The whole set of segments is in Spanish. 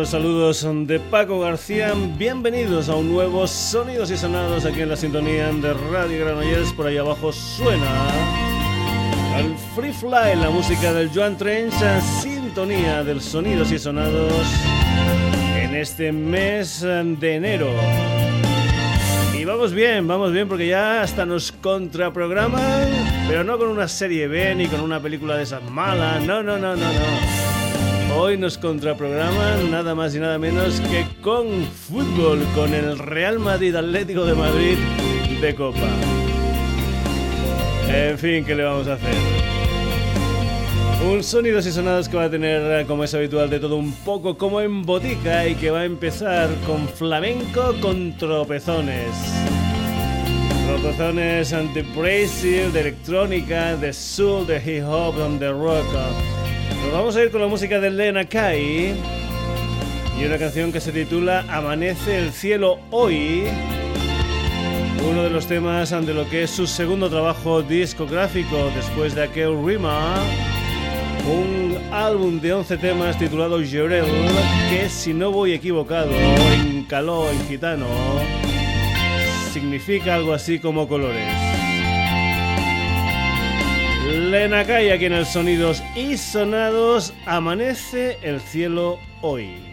¿qué tal? Saludos de Paco García. Bienvenidos a un nuevo Sonidos y Sonados aquí en la sintonía de Radio Granollers. Por ahí abajo suena al Free Fly, la música del Joan Trench, sintonía del Sonidos y Sonados en este mes de enero. Y vamos bien, vamos bien porque ya hasta nos contraprograman, pero no con una serie B ni con una película de esas malas, no, no, no, no, no. Hoy nos contraprograman nada más y nada menos que con fútbol, con el Real Madrid Atlético de Madrid de Copa. En fin, ¿qué le vamos a hacer? Un sonidos y sonados que va a tener, como es habitual, de todo un poco como en botica y que va a empezar con flamenco con tropezones. Tropezones Brazil, de electrónica, de soul, de hip hop, de rock. Nos vamos a ir con la música de Lena Kai y una canción que se titula Amanece el cielo hoy. Uno de los temas de lo que es su segundo trabajo discográfico después de aquel Rima. Un álbum de 11 temas titulado Llorel, que si no voy equivocado, en caló, en gitano, significa algo así como colores. Lena Kai aquí en el Sonidos y Sonados amanece el cielo hoy.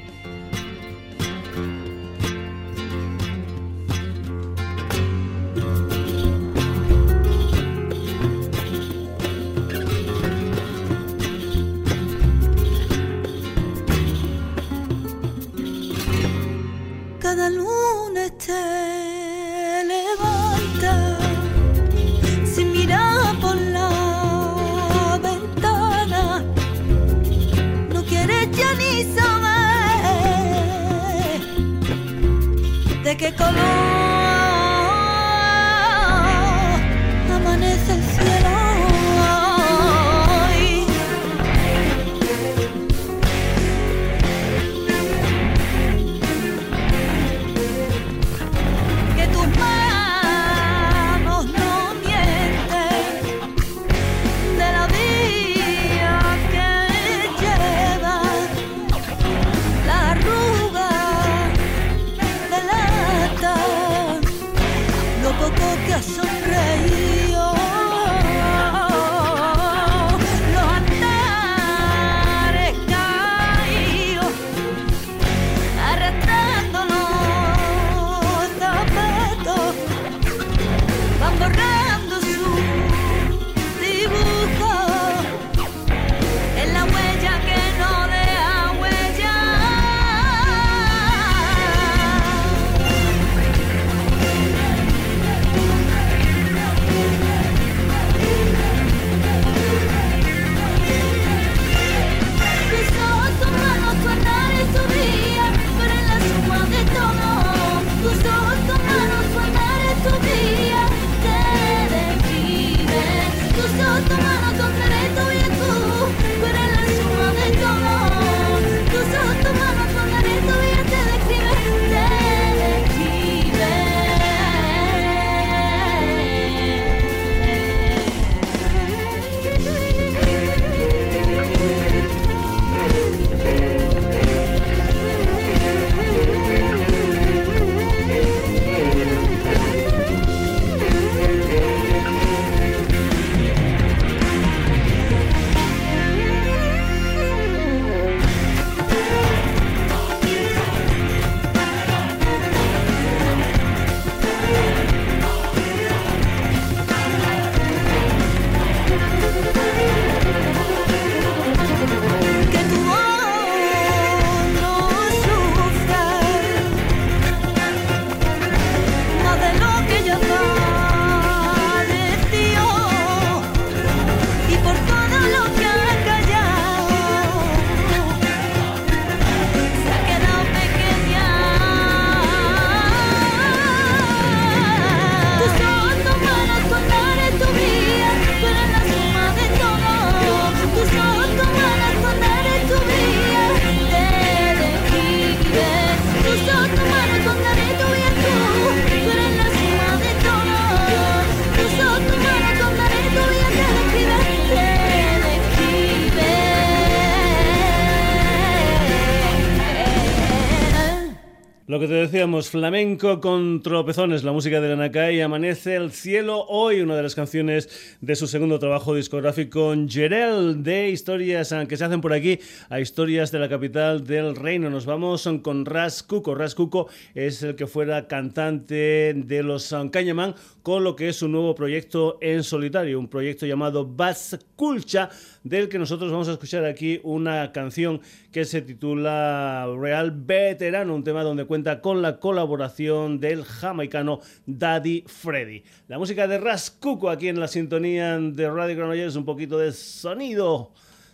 Flamenco con tropezones, la música de Nakai, Amanece el cielo hoy, una de las canciones de su segundo trabajo discográfico, Jerel, de historias que se hacen por aquí a historias de la capital del reino. Nos vamos con Ras Cuco. Ras Cuco es el que fuera cantante de los Cañamán con lo que es su nuevo proyecto en solitario, un proyecto llamado Bass Culcha, del que nosotros vamos a escuchar aquí una canción que se titula Real Veterano, un tema donde cuenta con la colaboración del jamaicano Daddy Freddy. La música de Rascuco aquí en la sintonía de Radio Granollers, un poquito de sonido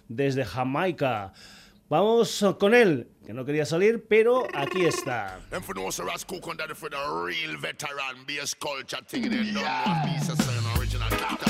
desde Jamaica. Vamos con él, que no quería salir, pero aquí está.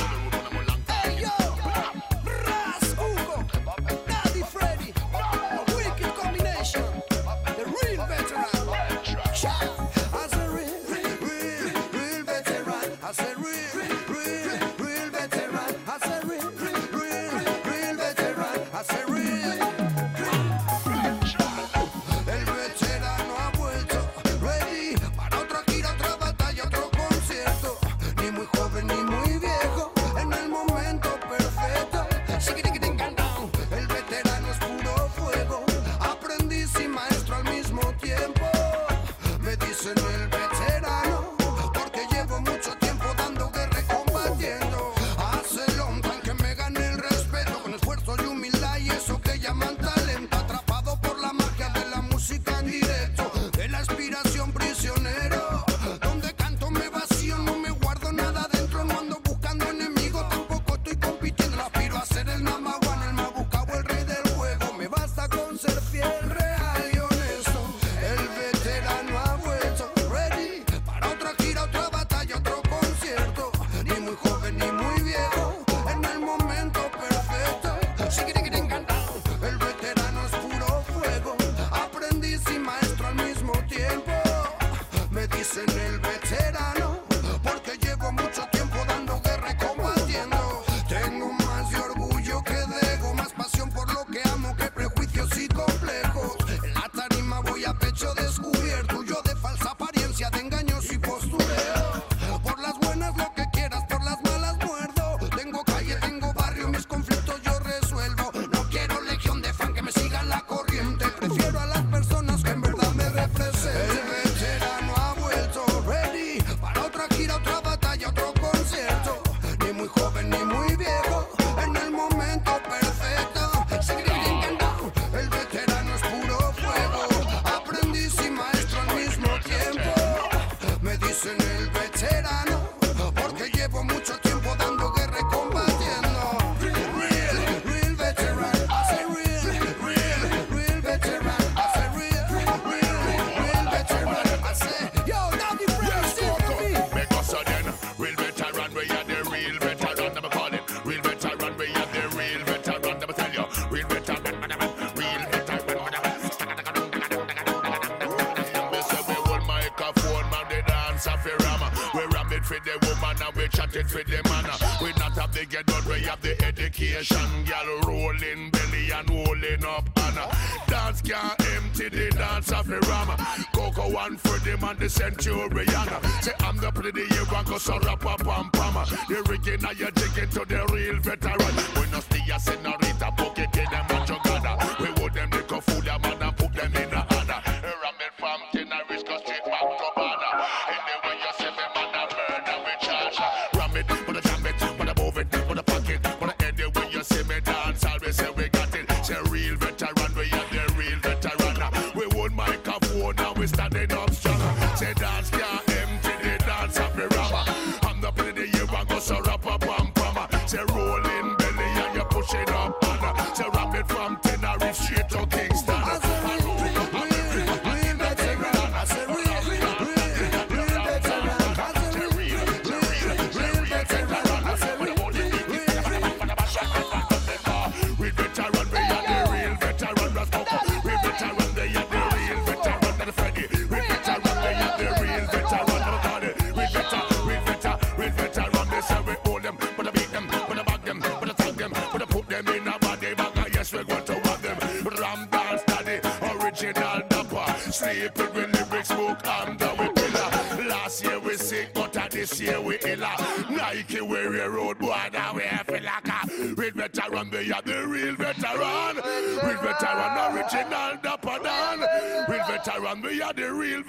now we standing We are the real.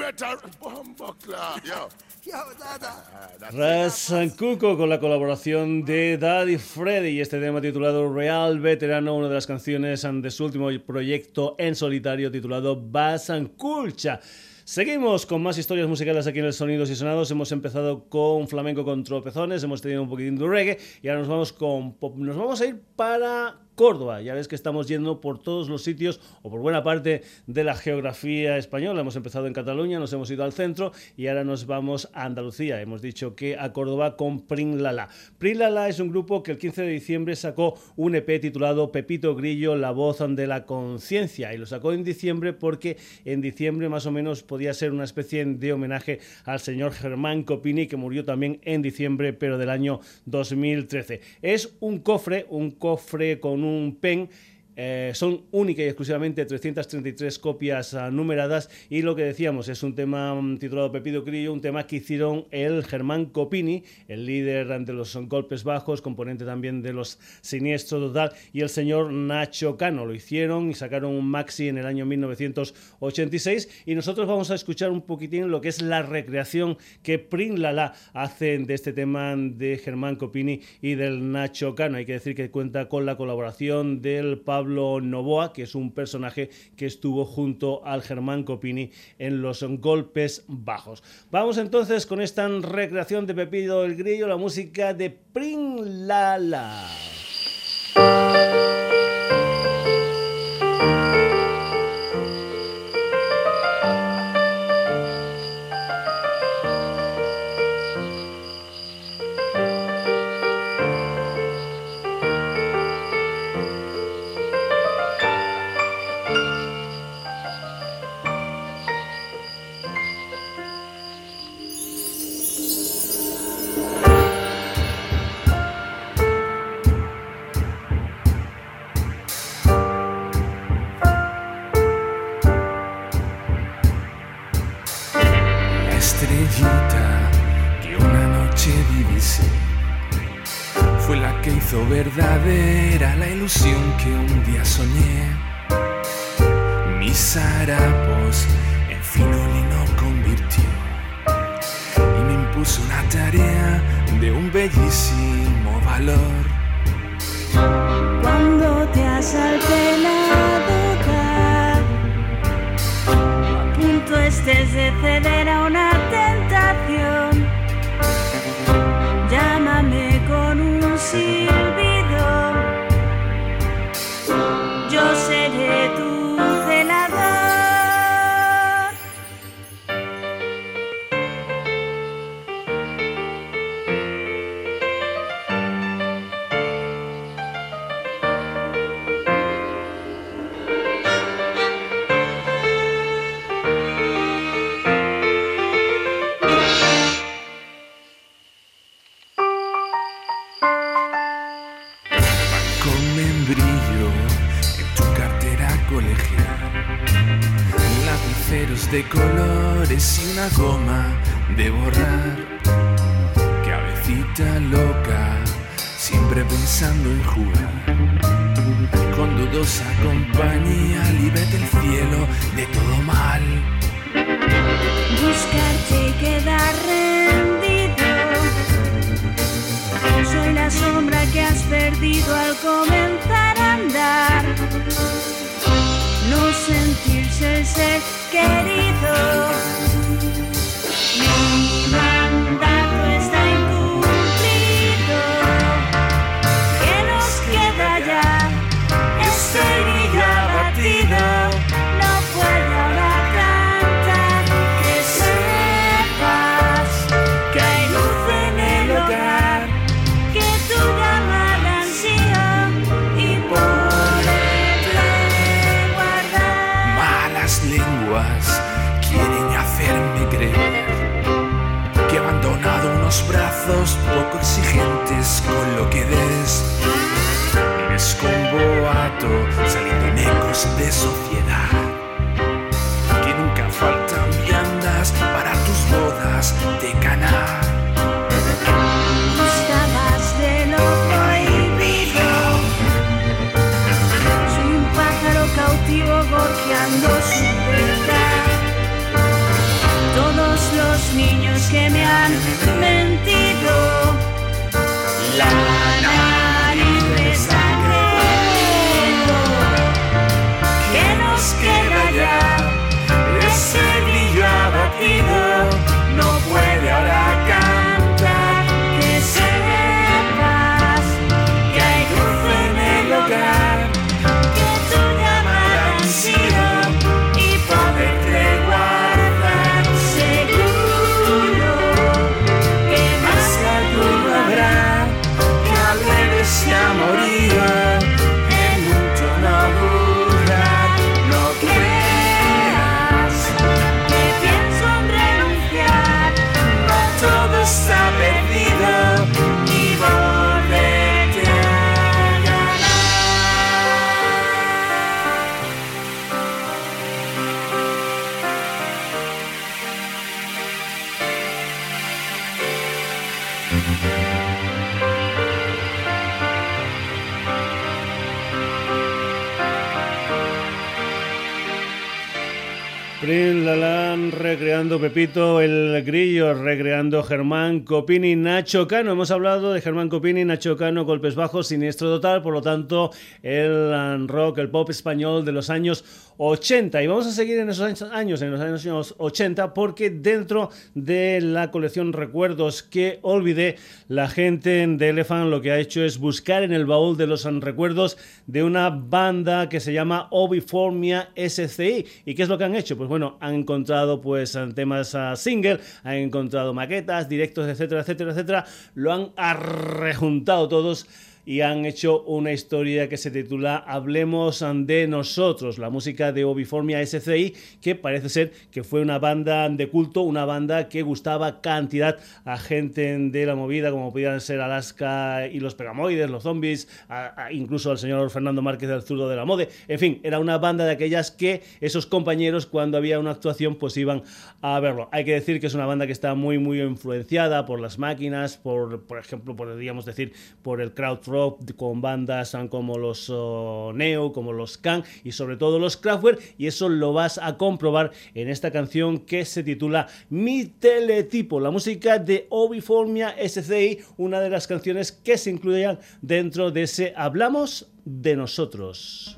Cuco con la colaboración de Daddy Freddy y este tema titulado Real Veterano, una de las canciones de su último proyecto en solitario titulado Culcha. Seguimos con más historias musicales aquí en el Sonidos y Sonados. Hemos empezado con flamenco con tropezones, hemos tenido un poquitín de reggae y ahora nos vamos con Nos vamos a ir para Córdoba. Ya ves que estamos yendo por todos los sitios o por buena parte de la geografía española. Hemos empezado en Cataluña, nos hemos ido al centro y ahora nos vamos a Andalucía. Hemos dicho que a Córdoba con Prin Lala. Prin Lala es un grupo que el 15 de diciembre sacó un EP titulado Pepito Grillo, la voz de la conciencia. Y lo sacó en diciembre porque en diciembre más o menos podía ser una especie de homenaje al señor Germán Copini que murió también en diciembre pero del año 2013. Es un cofre, un cofre con un pen eh, son única y exclusivamente 333 copias ah, numeradas y lo que decíamos es un tema mm, titulado Pepido Crillo, un tema que hicieron el Germán Copini, el líder de los golpes bajos, componente también de los siniestros total, y el señor Nacho Cano. Lo hicieron y sacaron un maxi en el año 1986 y nosotros vamos a escuchar un poquitín lo que es la recreación que Prin Lala hacen de este tema de Germán Copini y del Nacho Cano. Hay que decir que cuenta con la colaboración del Pablo Pablo Novoa, que es un personaje que estuvo junto al Germán Copini en los golpes bajos. Vamos entonces con esta recreación de Pepito el Grillo, la música de Prin Lala. Recreando Pepito el Grillo, recreando Germán Copini, Nacho Cano. Hemos hablado de Germán Copini, Nacho Cano, golpes bajos, siniestro total, por lo tanto, el rock, el pop español de los años 80. Y vamos a seguir en esos años, en los años 80, porque dentro de la colección Recuerdos que olvidé, la gente de Elephant lo que ha hecho es buscar en el baúl de los recuerdos de una banda que se llama Obiformia SCI. ¿Y qué es lo que han hecho? Pues bueno, han encontrado pues temas uh, single, han encontrado maquetas, directos, etcétera, etcétera, etcétera. Lo han arrejuntado todos y han hecho una historia que se titula Hablemos de nosotros, la música de Obiformia SCI, que parece ser que fue una banda de culto, una banda que gustaba cantidad a gente de la movida, como podían ser Alaska y los Pegamoides, los zombies, a, a incluso al señor Fernando Márquez del Zurdo de la Mode. En fin, era una banda de aquellas que esos compañeros, cuando había una actuación, pues iban a verlo. Hay que decir que es una banda que está muy, muy influenciada por las máquinas, por, por ejemplo, podríamos decir, por el crowd con bandas como los oh, Neo, como los Can y sobre todo los Kraftwerk y eso lo vas a comprobar en esta canción que se titula Mi Teletipo, la música de Obiformia SCI, una de las canciones que se incluían dentro de ese Hablamos de nosotros.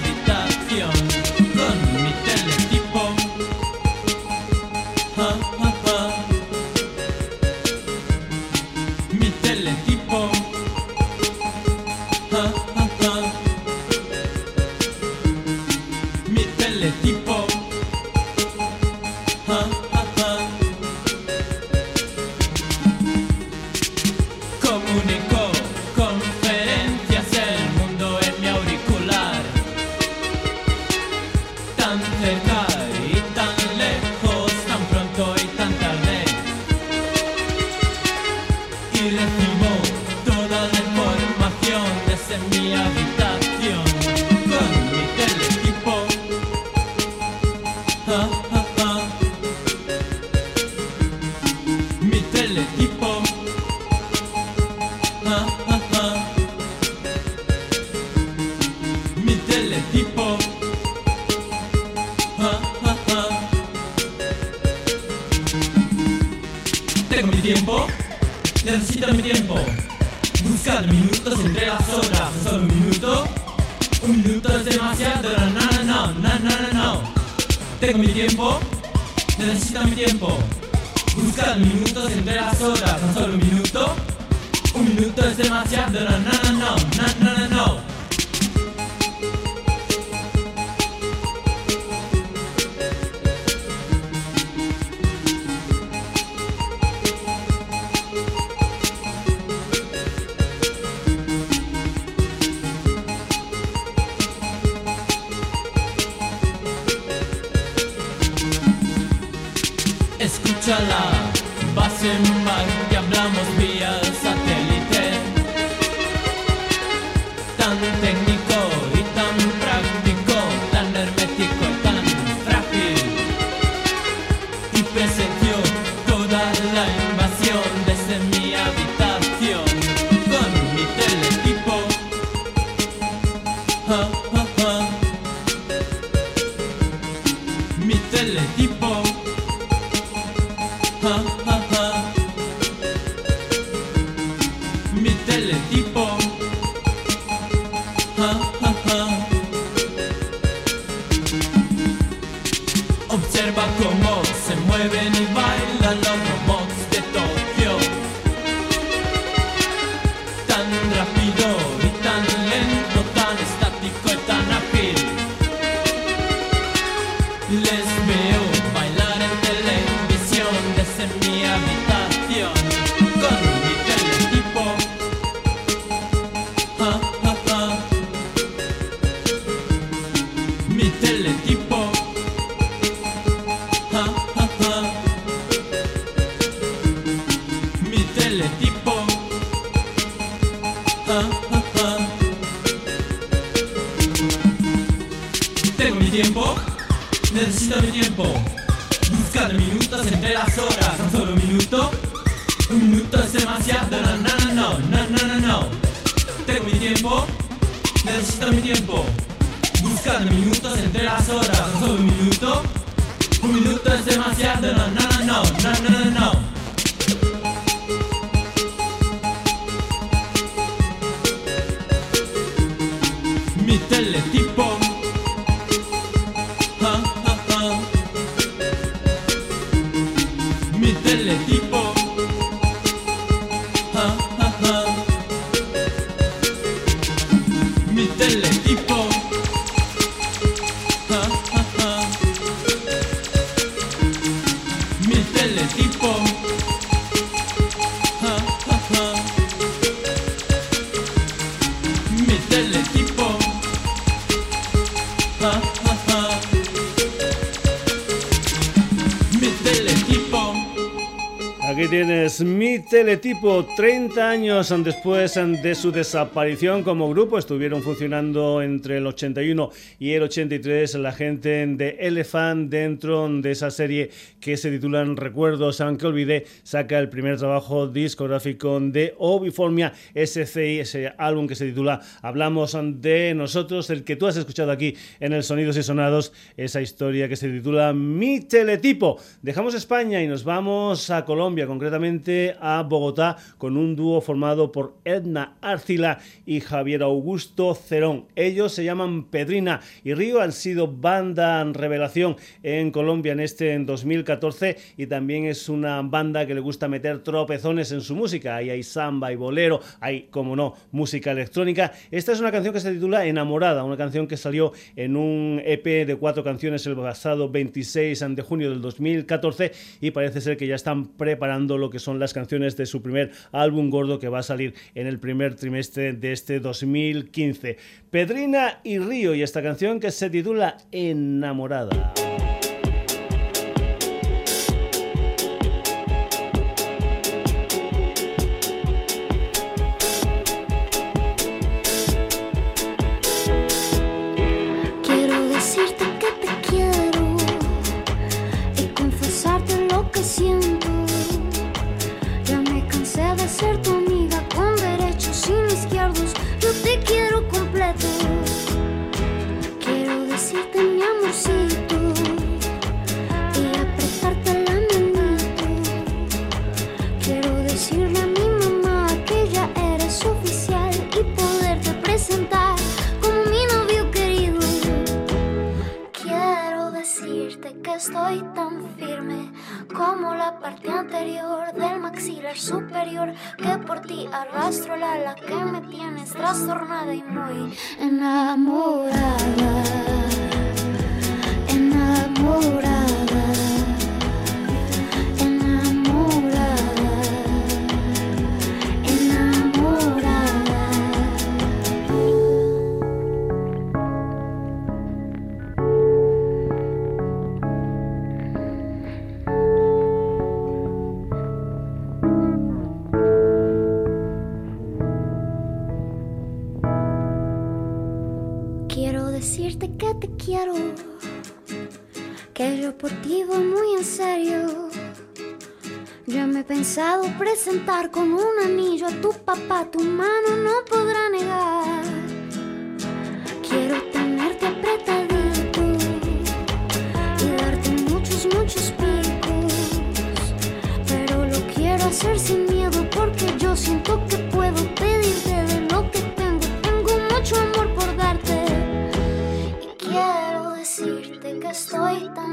Desde Teletipo, 30 años después de su desaparición como grupo, estuvieron funcionando entre el 81 y el 83 la gente de Elephant dentro de esa serie que se titulan Recuerdos, aunque olvidé, saca el primer trabajo discográfico de Obiformia SCI, ese álbum que se titula Hablamos de nosotros, el que tú has escuchado aquí en el Sonidos y Sonados, esa historia que se titula Mi Teletipo. Dejamos España y nos vamos a Colombia, concretamente a Bogotá, con un dúo formado por Edna Arcila y Javier Augusto Cerón. Ellos se llaman Pedrina y Río, han sido banda revelación en Colombia en este en 2014 y también es una banda que le gusta meter tropezones en su música. Ahí hay samba y bolero, hay, como no, música electrónica. Esta es una canción que se titula Enamorada, una canción que salió en un EP de cuatro canciones el pasado 26 de junio del 2014 y parece ser que ya están preparando lo que son las canciones de su primer álbum gordo que va a salir en el primer trimestre de este 2015. Pedrina y Río y esta canción que se titula Enamorada.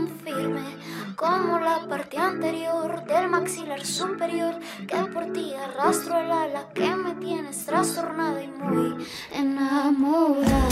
Tan como la parte anterior del maxilar superior que por ti arrastro el ala que me tienes trastornada y muy enamorada.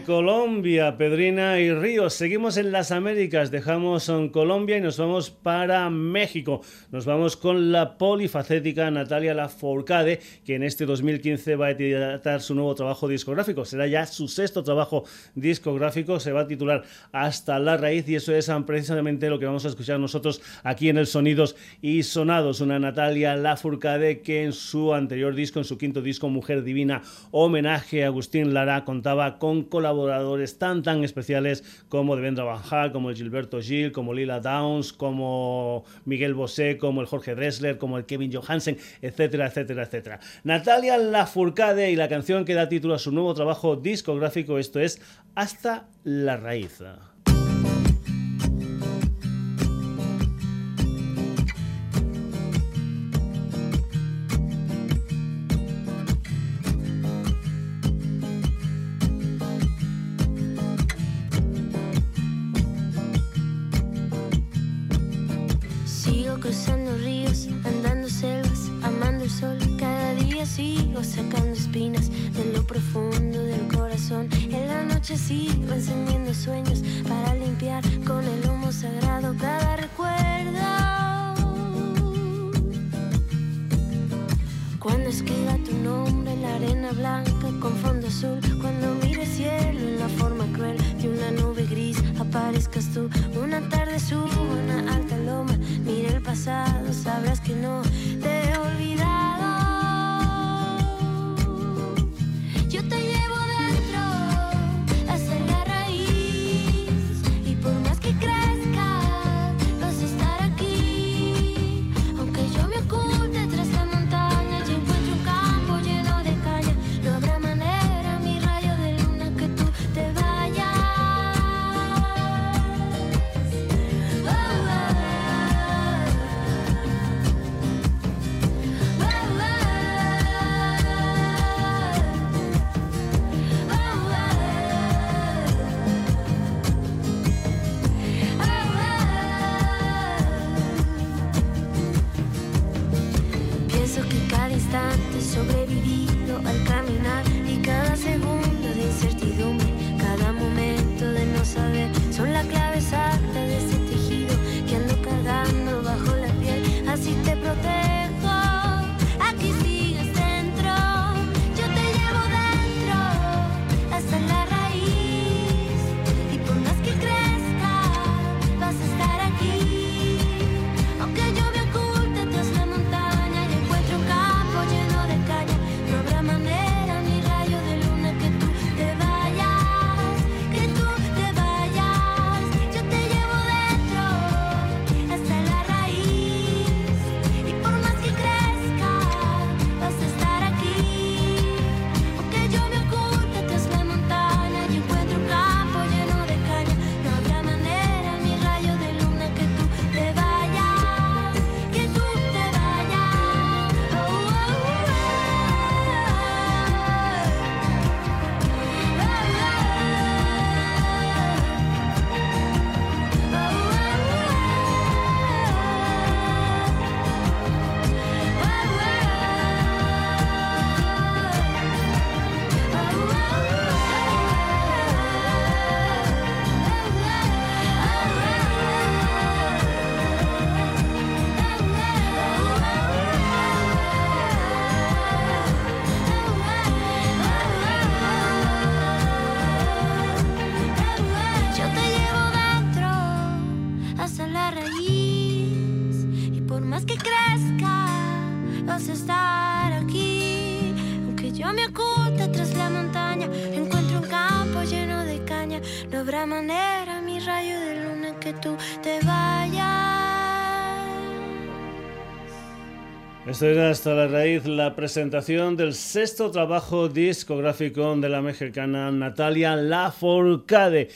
Colombia, Pedrina y Ríos. Seguimos en las Américas, dejamos en Colombia y nos vamos para México. Nos vamos con la polifacética Natalia Lafourcade, que en este 2015 va a editar su nuevo trabajo discográfico. Será ya su sexto trabajo discográfico, se va a titular Hasta la raíz y eso es precisamente lo que vamos a escuchar nosotros aquí en el Sonidos y Sonados. Una Natalia Lafourcade que en su anterior disco, en su quinto disco Mujer Divina, homenaje a Agustín Lara, contaba con colaboradores tan tan especiales como Devendra Banjal, como el Gilberto Gil, como Lila Downs, como Miguel Bosé, como el Jorge Dressler, como el Kevin Johansen, etcétera, etcétera, etcétera. Natalia Lafourcade y la canción que da título a su nuevo trabajo discográfico, esto es Hasta la raíz. instante sobrevivido al caminar. Esto era hasta la raíz la presentación del sexto trabajo discográfico de la mexicana Natalia Lafourcade.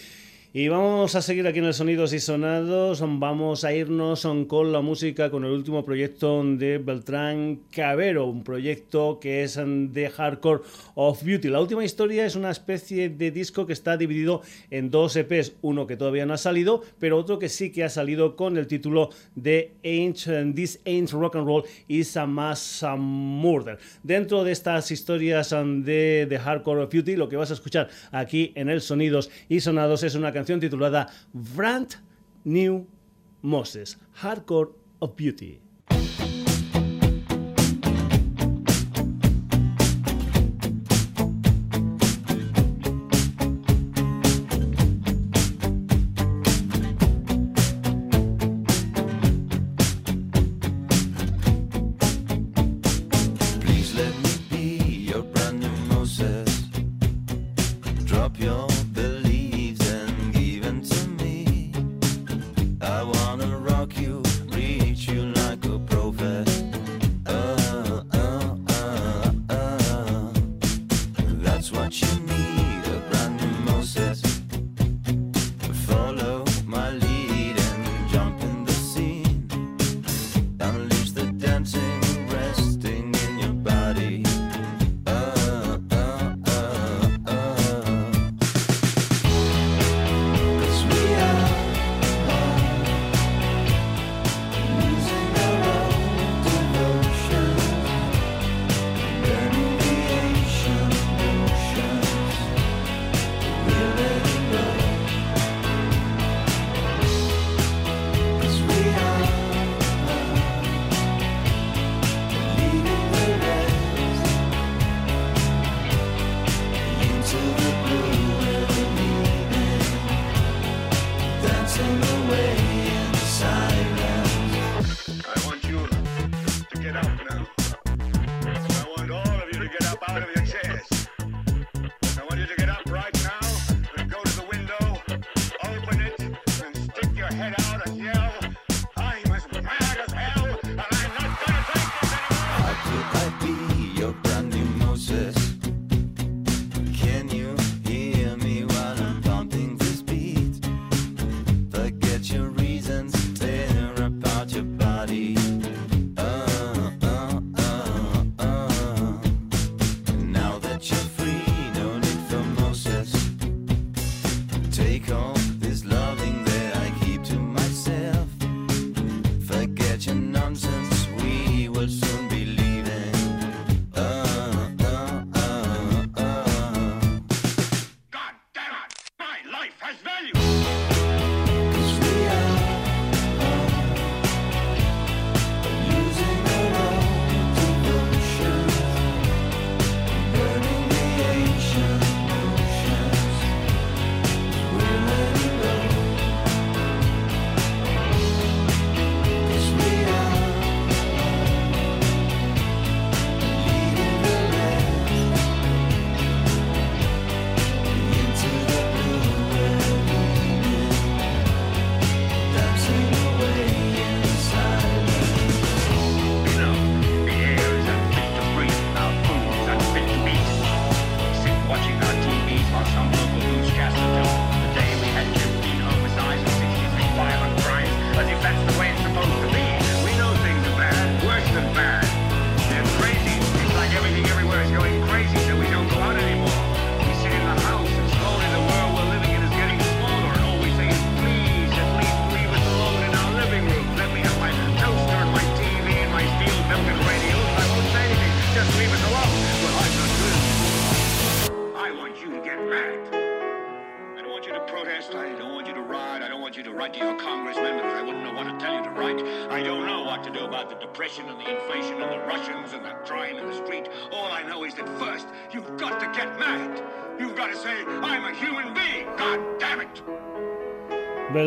Y vamos a seguir aquí en el Sonidos y Sonados. Vamos a irnos con la música, con el último proyecto de Beltrán Cabero, un proyecto que es de Hardcore of Beauty. La última historia es una especie de disco que está dividido en dos EPs, uno que todavía no ha salido, pero otro que sí que ha salido con el título de Ain't, This Ain't Rock and Roll is a Mass Murder. Dentro de estas historias de, de Hardcore of Beauty, lo que vas a escuchar aquí en el Sonidos y Sonados es una canción titulada Brand New Moses, Hardcore of Beauty.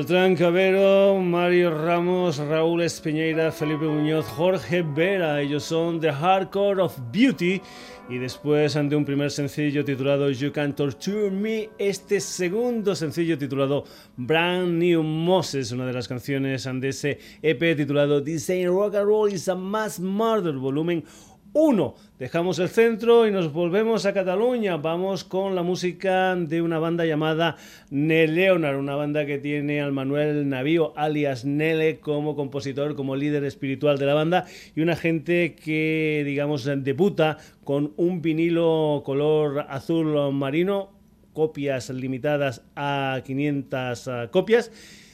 Beltrán Cabero, Mario Ramos, Raúl Espiñeira, Felipe Muñoz, Jorge Vera. Ellos son The Hardcore of Beauty. Y después, ante un primer sencillo titulado You Can Torture Me, este segundo sencillo titulado Brand New Moses, una de las canciones de ese EP titulado This Rock and Roll is a Mass Murder, volumen 1. Dejamos el centro y nos volvemos a Cataluña. Vamos con la música de una banda llamada Neleonar, una banda que tiene al Manuel Navío, alias Nele, como compositor, como líder espiritual de la banda y una gente que, digamos, debuta con un vinilo color azul marino, copias limitadas a 500 ah, copias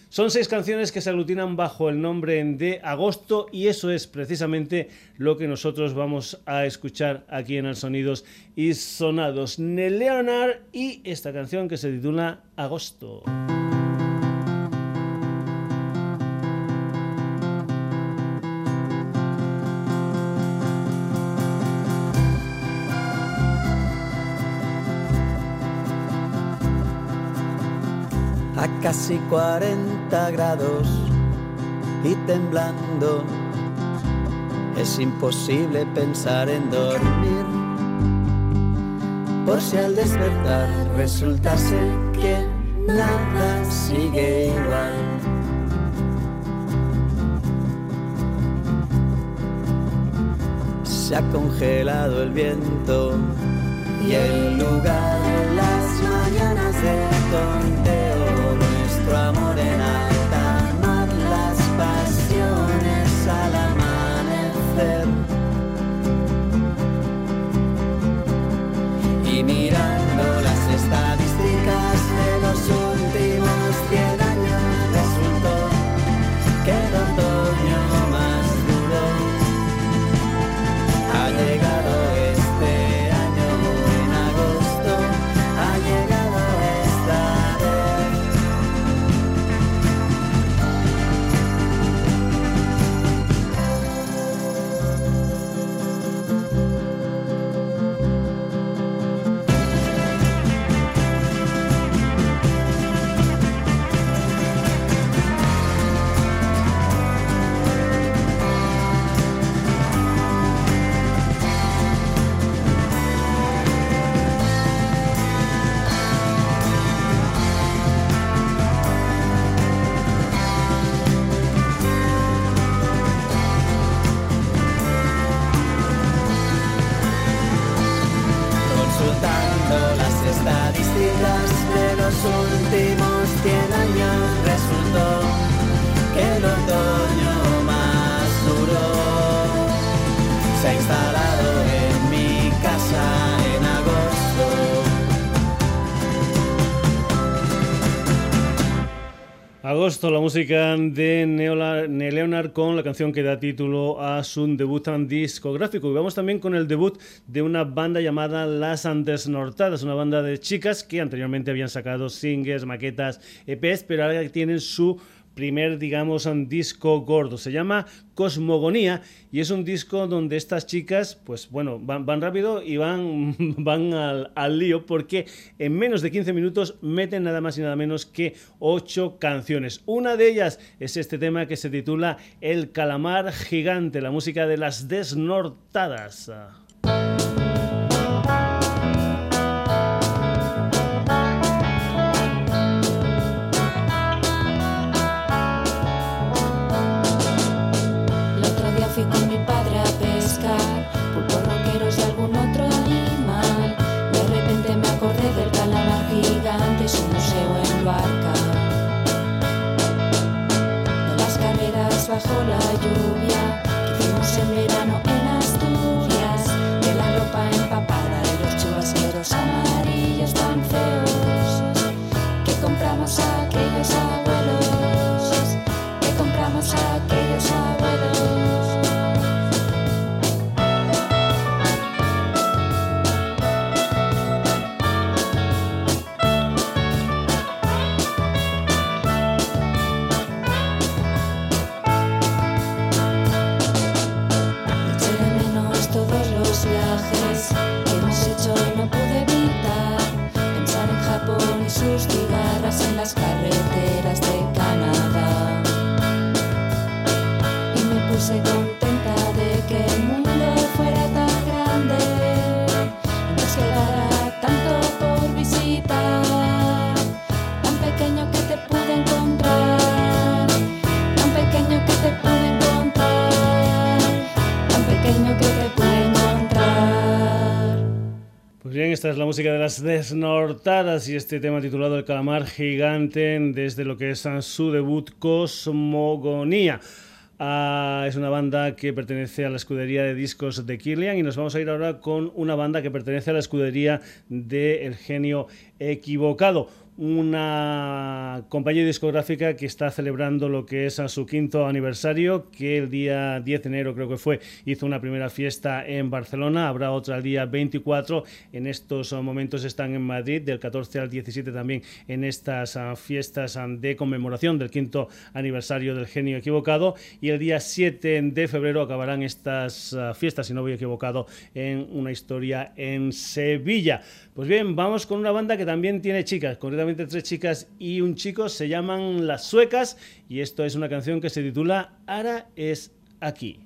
son seis canciones que se aglutinan bajo el nombre de Agosto y eso es precisamente lo que nosotros vamos a escuchar aquí en el Sonidos y Sonados. Leonard y esta canción que se titula Agosto. Casi 40 grados y temblando. Es imposible pensar en dormir. Por si al despertar resultase que nada sigue igual. Se ha congelado el viento y el lugar, las mañanas de tonteo nuestro amor en alta mar, las pasiones al amanecer. Y mirando las estadísticas de los últimos años resultó que los dos la música de Leonard con la canción que da título a su debut discográfico. Y vamos también con el debut de una banda llamada Las Nortadas, una banda de chicas que anteriormente habían sacado singles, maquetas, EPs, pero ahora tienen su primer, digamos, un disco gordo. Se llama Cosmogonía y es un disco donde estas chicas, pues bueno, van, rápido y van, van al, al, lío porque en menos de 15 minutos meten nada más y nada menos que 8 canciones. Una de ellas es este tema que se titula El calamar gigante, la música de las desnortadas. Bajo la lluvia que hicimos en verano esta es la música de las desnortadas y este tema titulado El calamar gigante desde lo que es su debut Cosmogonía. Ah, es una banda que pertenece a la escudería de discos de Killian y nos vamos a ir ahora con una banda que pertenece a la escudería de El Genio Equivocado una compañía discográfica que está celebrando lo que es su quinto aniversario, que el día 10 de enero creo que fue, hizo una primera fiesta en Barcelona, habrá otra el día 24, en estos momentos están en Madrid, del 14 al 17 también en estas ah, fiestas ah, de conmemoración del quinto aniversario del genio equivocado, y el día 7 de febrero acabarán estas ah, fiestas, si no voy equivocado, en una historia en Sevilla. Pues bien, vamos con una banda que también tiene chicas, concretamente tres chicas y un chico, se llaman Las Suecas y esto es una canción que se titula Ara es aquí.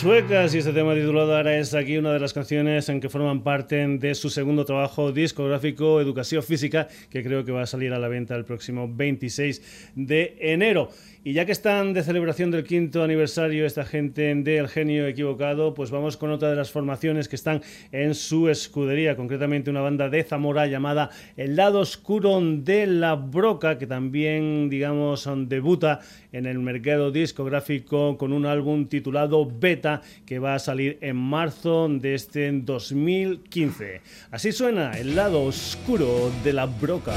Suecas y este tema titulado ahora es aquí una de las canciones en que forman parte de su segundo trabajo discográfico Educación Física que creo que va a salir a la venta el próximo 26 de enero. Y ya que están de celebración del quinto aniversario esta gente de El Genio Equivocado, pues vamos con otra de las formaciones que están en su escudería, concretamente una banda de Zamora llamada El Lado Oscuro de la Broca, que también, digamos, debuta en el mercado discográfico con un álbum titulado Beta, que va a salir en marzo de este 2015. Así suena El Lado Oscuro de la Broca.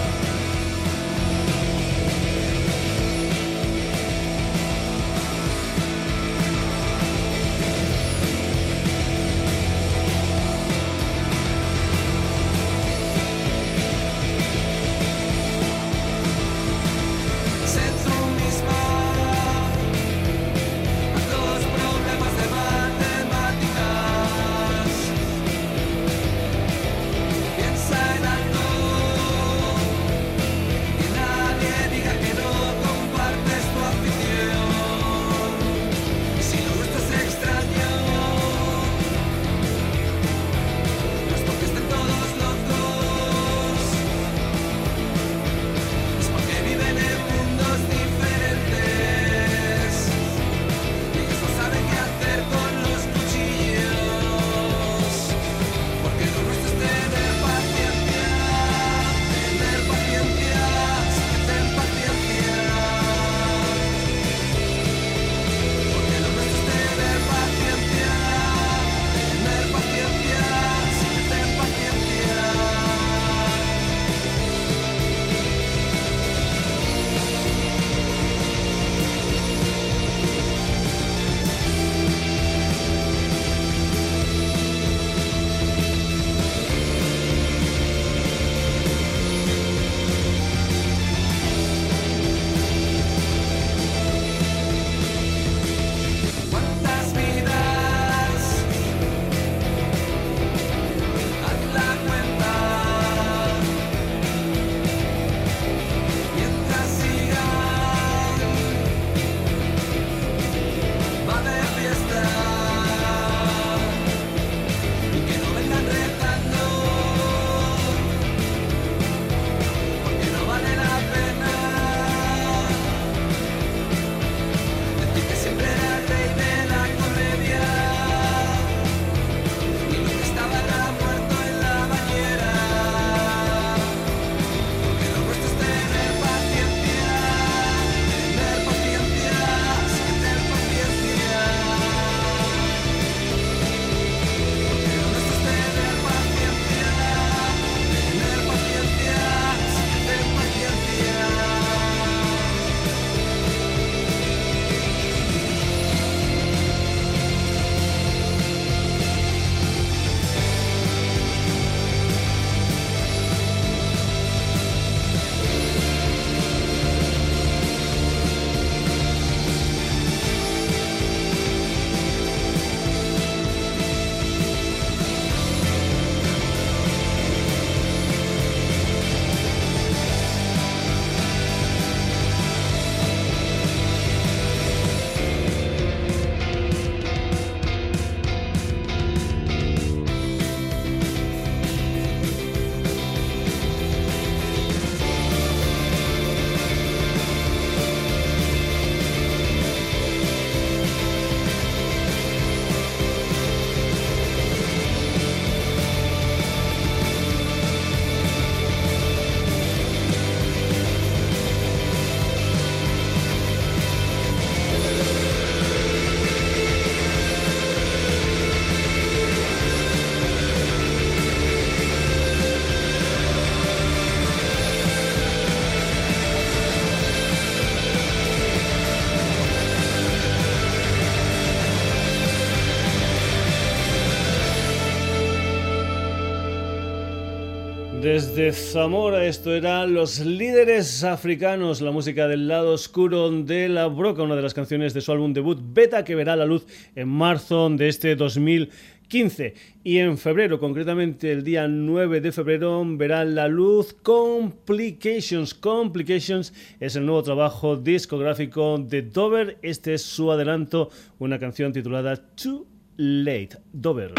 Desde Zamora, esto era Los Líderes Africanos, la música del lado oscuro de la Broca, una de las canciones de su álbum debut Beta, que verá la luz en marzo de este 2015. Y en febrero, concretamente el día 9 de febrero, verá la luz Complications. Complications es el nuevo trabajo discográfico de Dover. Este es su adelanto, una canción titulada Too Late. Dover.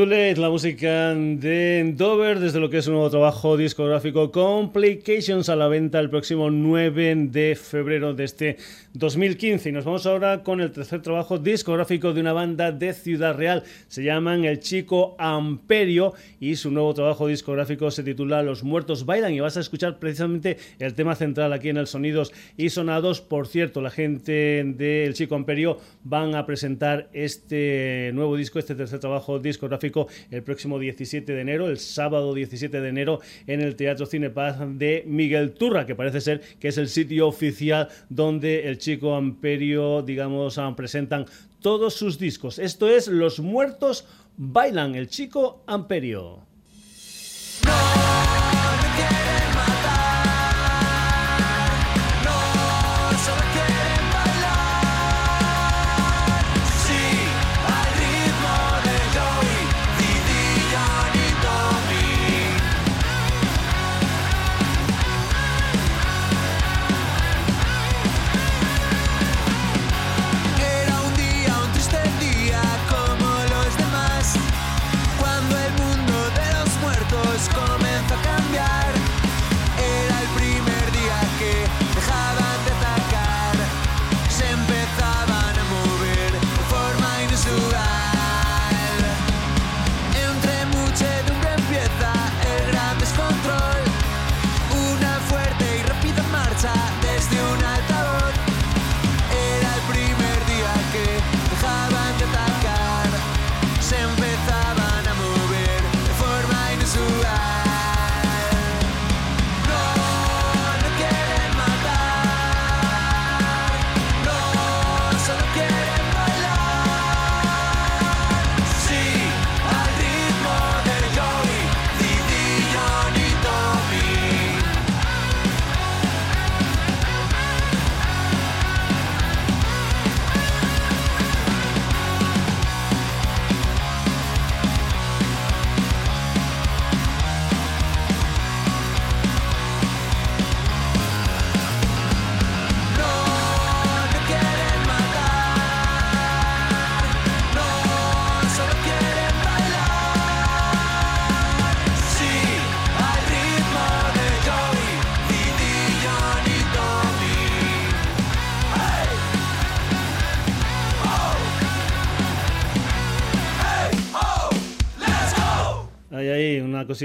La música de Dover desde lo que es un nuevo trabajo discográfico Complications a la venta el próximo 9 de febrero de este 2015. Y nos vamos ahora con el tercer trabajo discográfico de una banda de Ciudad Real. Se llaman El Chico Amperio y su nuevo trabajo discográfico se titula Los Muertos Bailan y vas a escuchar precisamente el tema central aquí en el Sonidos y Sonados. Por cierto, la gente de El Chico Amperio van a presentar este nuevo disco, este tercer trabajo discográfico el próximo 17 de enero, el sábado 17 de enero, en el Teatro Cinepaz de Miguel Turra, que parece ser que es el sitio oficial donde el chico Amperio, digamos, ah, presentan todos sus discos. Esto es Los Muertos Bailan, el chico Amperio.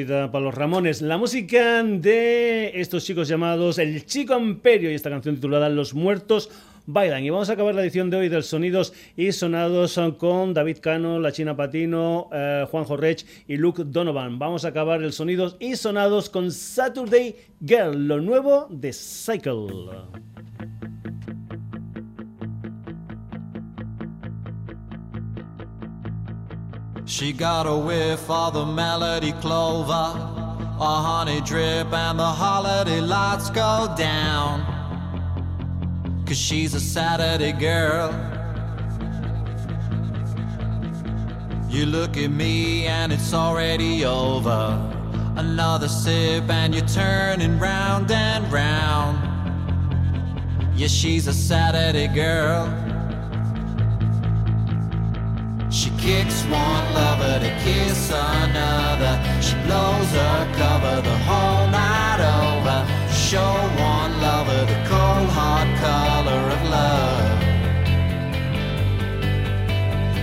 Para los Ramones. La música de estos chicos llamados El Chico Imperio y esta canción titulada Los Muertos bailan. Y vamos a acabar la edición de hoy del Sonidos y Sonados con David Cano, La China Patino, eh, Juan Jorrech y Luke Donovan. Vamos a acabar el Sonidos y Sonados con Saturday Girl, lo nuevo de Cycle. She got a whiff of the melody clover, a honey drip, and the holiday lights go down. Cause she's a Saturday girl. You look at me and it's already over. Another sip and you're turning round and round. Yeah, she's a Saturday girl. Kicks one lover to kiss another. She blows her cover the whole night over. Show one lover the cold hard color of love.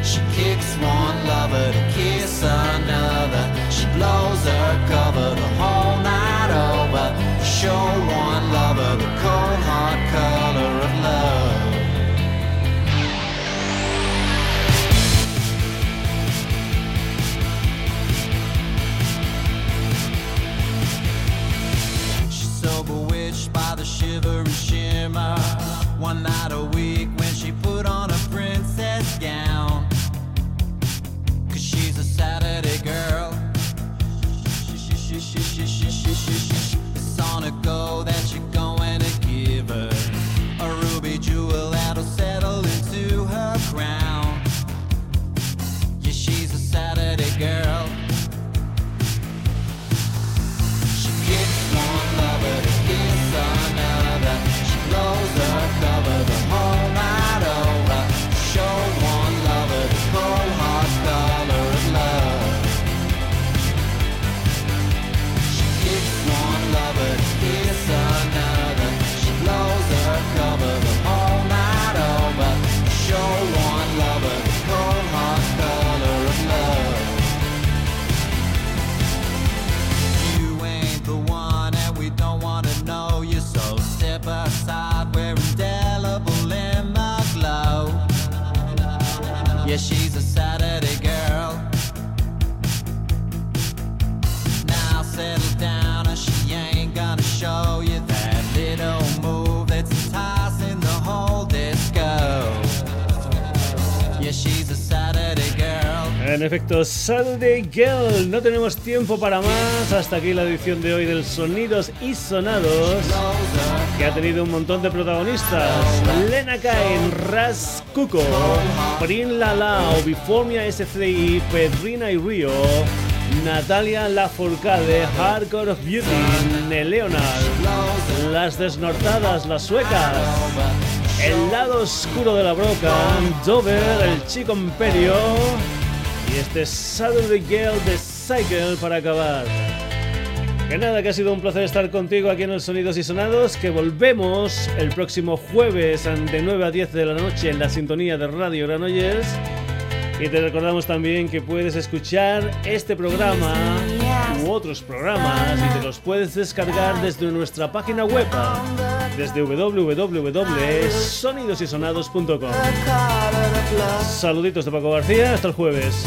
She kicks one lover to kiss another. She blows her cover the whole night over. Show one lover the cold hard color of love. The shiver and shimmer. One night a week when she put on a princess gown. Cause she's a Saturday girl. It's on a go that you're En efecto, Saturday Girl. No tenemos tiempo para más. Hasta aquí la edición de hoy del Sonidos y Sonados, que ha tenido un montón de protagonistas: Lena Kain, Ras Kuko, Prin Lalao, Biformia SCI, Pedrina y Río. Natalia Lafourcade, Hardcore of Beauty, Neleonard, Las Desnortadas, Las Suecas, El Lado Oscuro de la Broca, Dover, El Chico Imperio y este Saturday Girl de Cycle para acabar. Que nada, que ha sido un placer estar contigo aquí en el Sonidos y Sonados, que volvemos el próximo jueves de 9 a 10 de la noche en la sintonía de Radio Granollers. Y te recordamos también que puedes escuchar este programa u otros programas y te los puedes descargar desde nuestra página web, desde www.sonidosysonados.com. Saluditos de Paco García, hasta el jueves.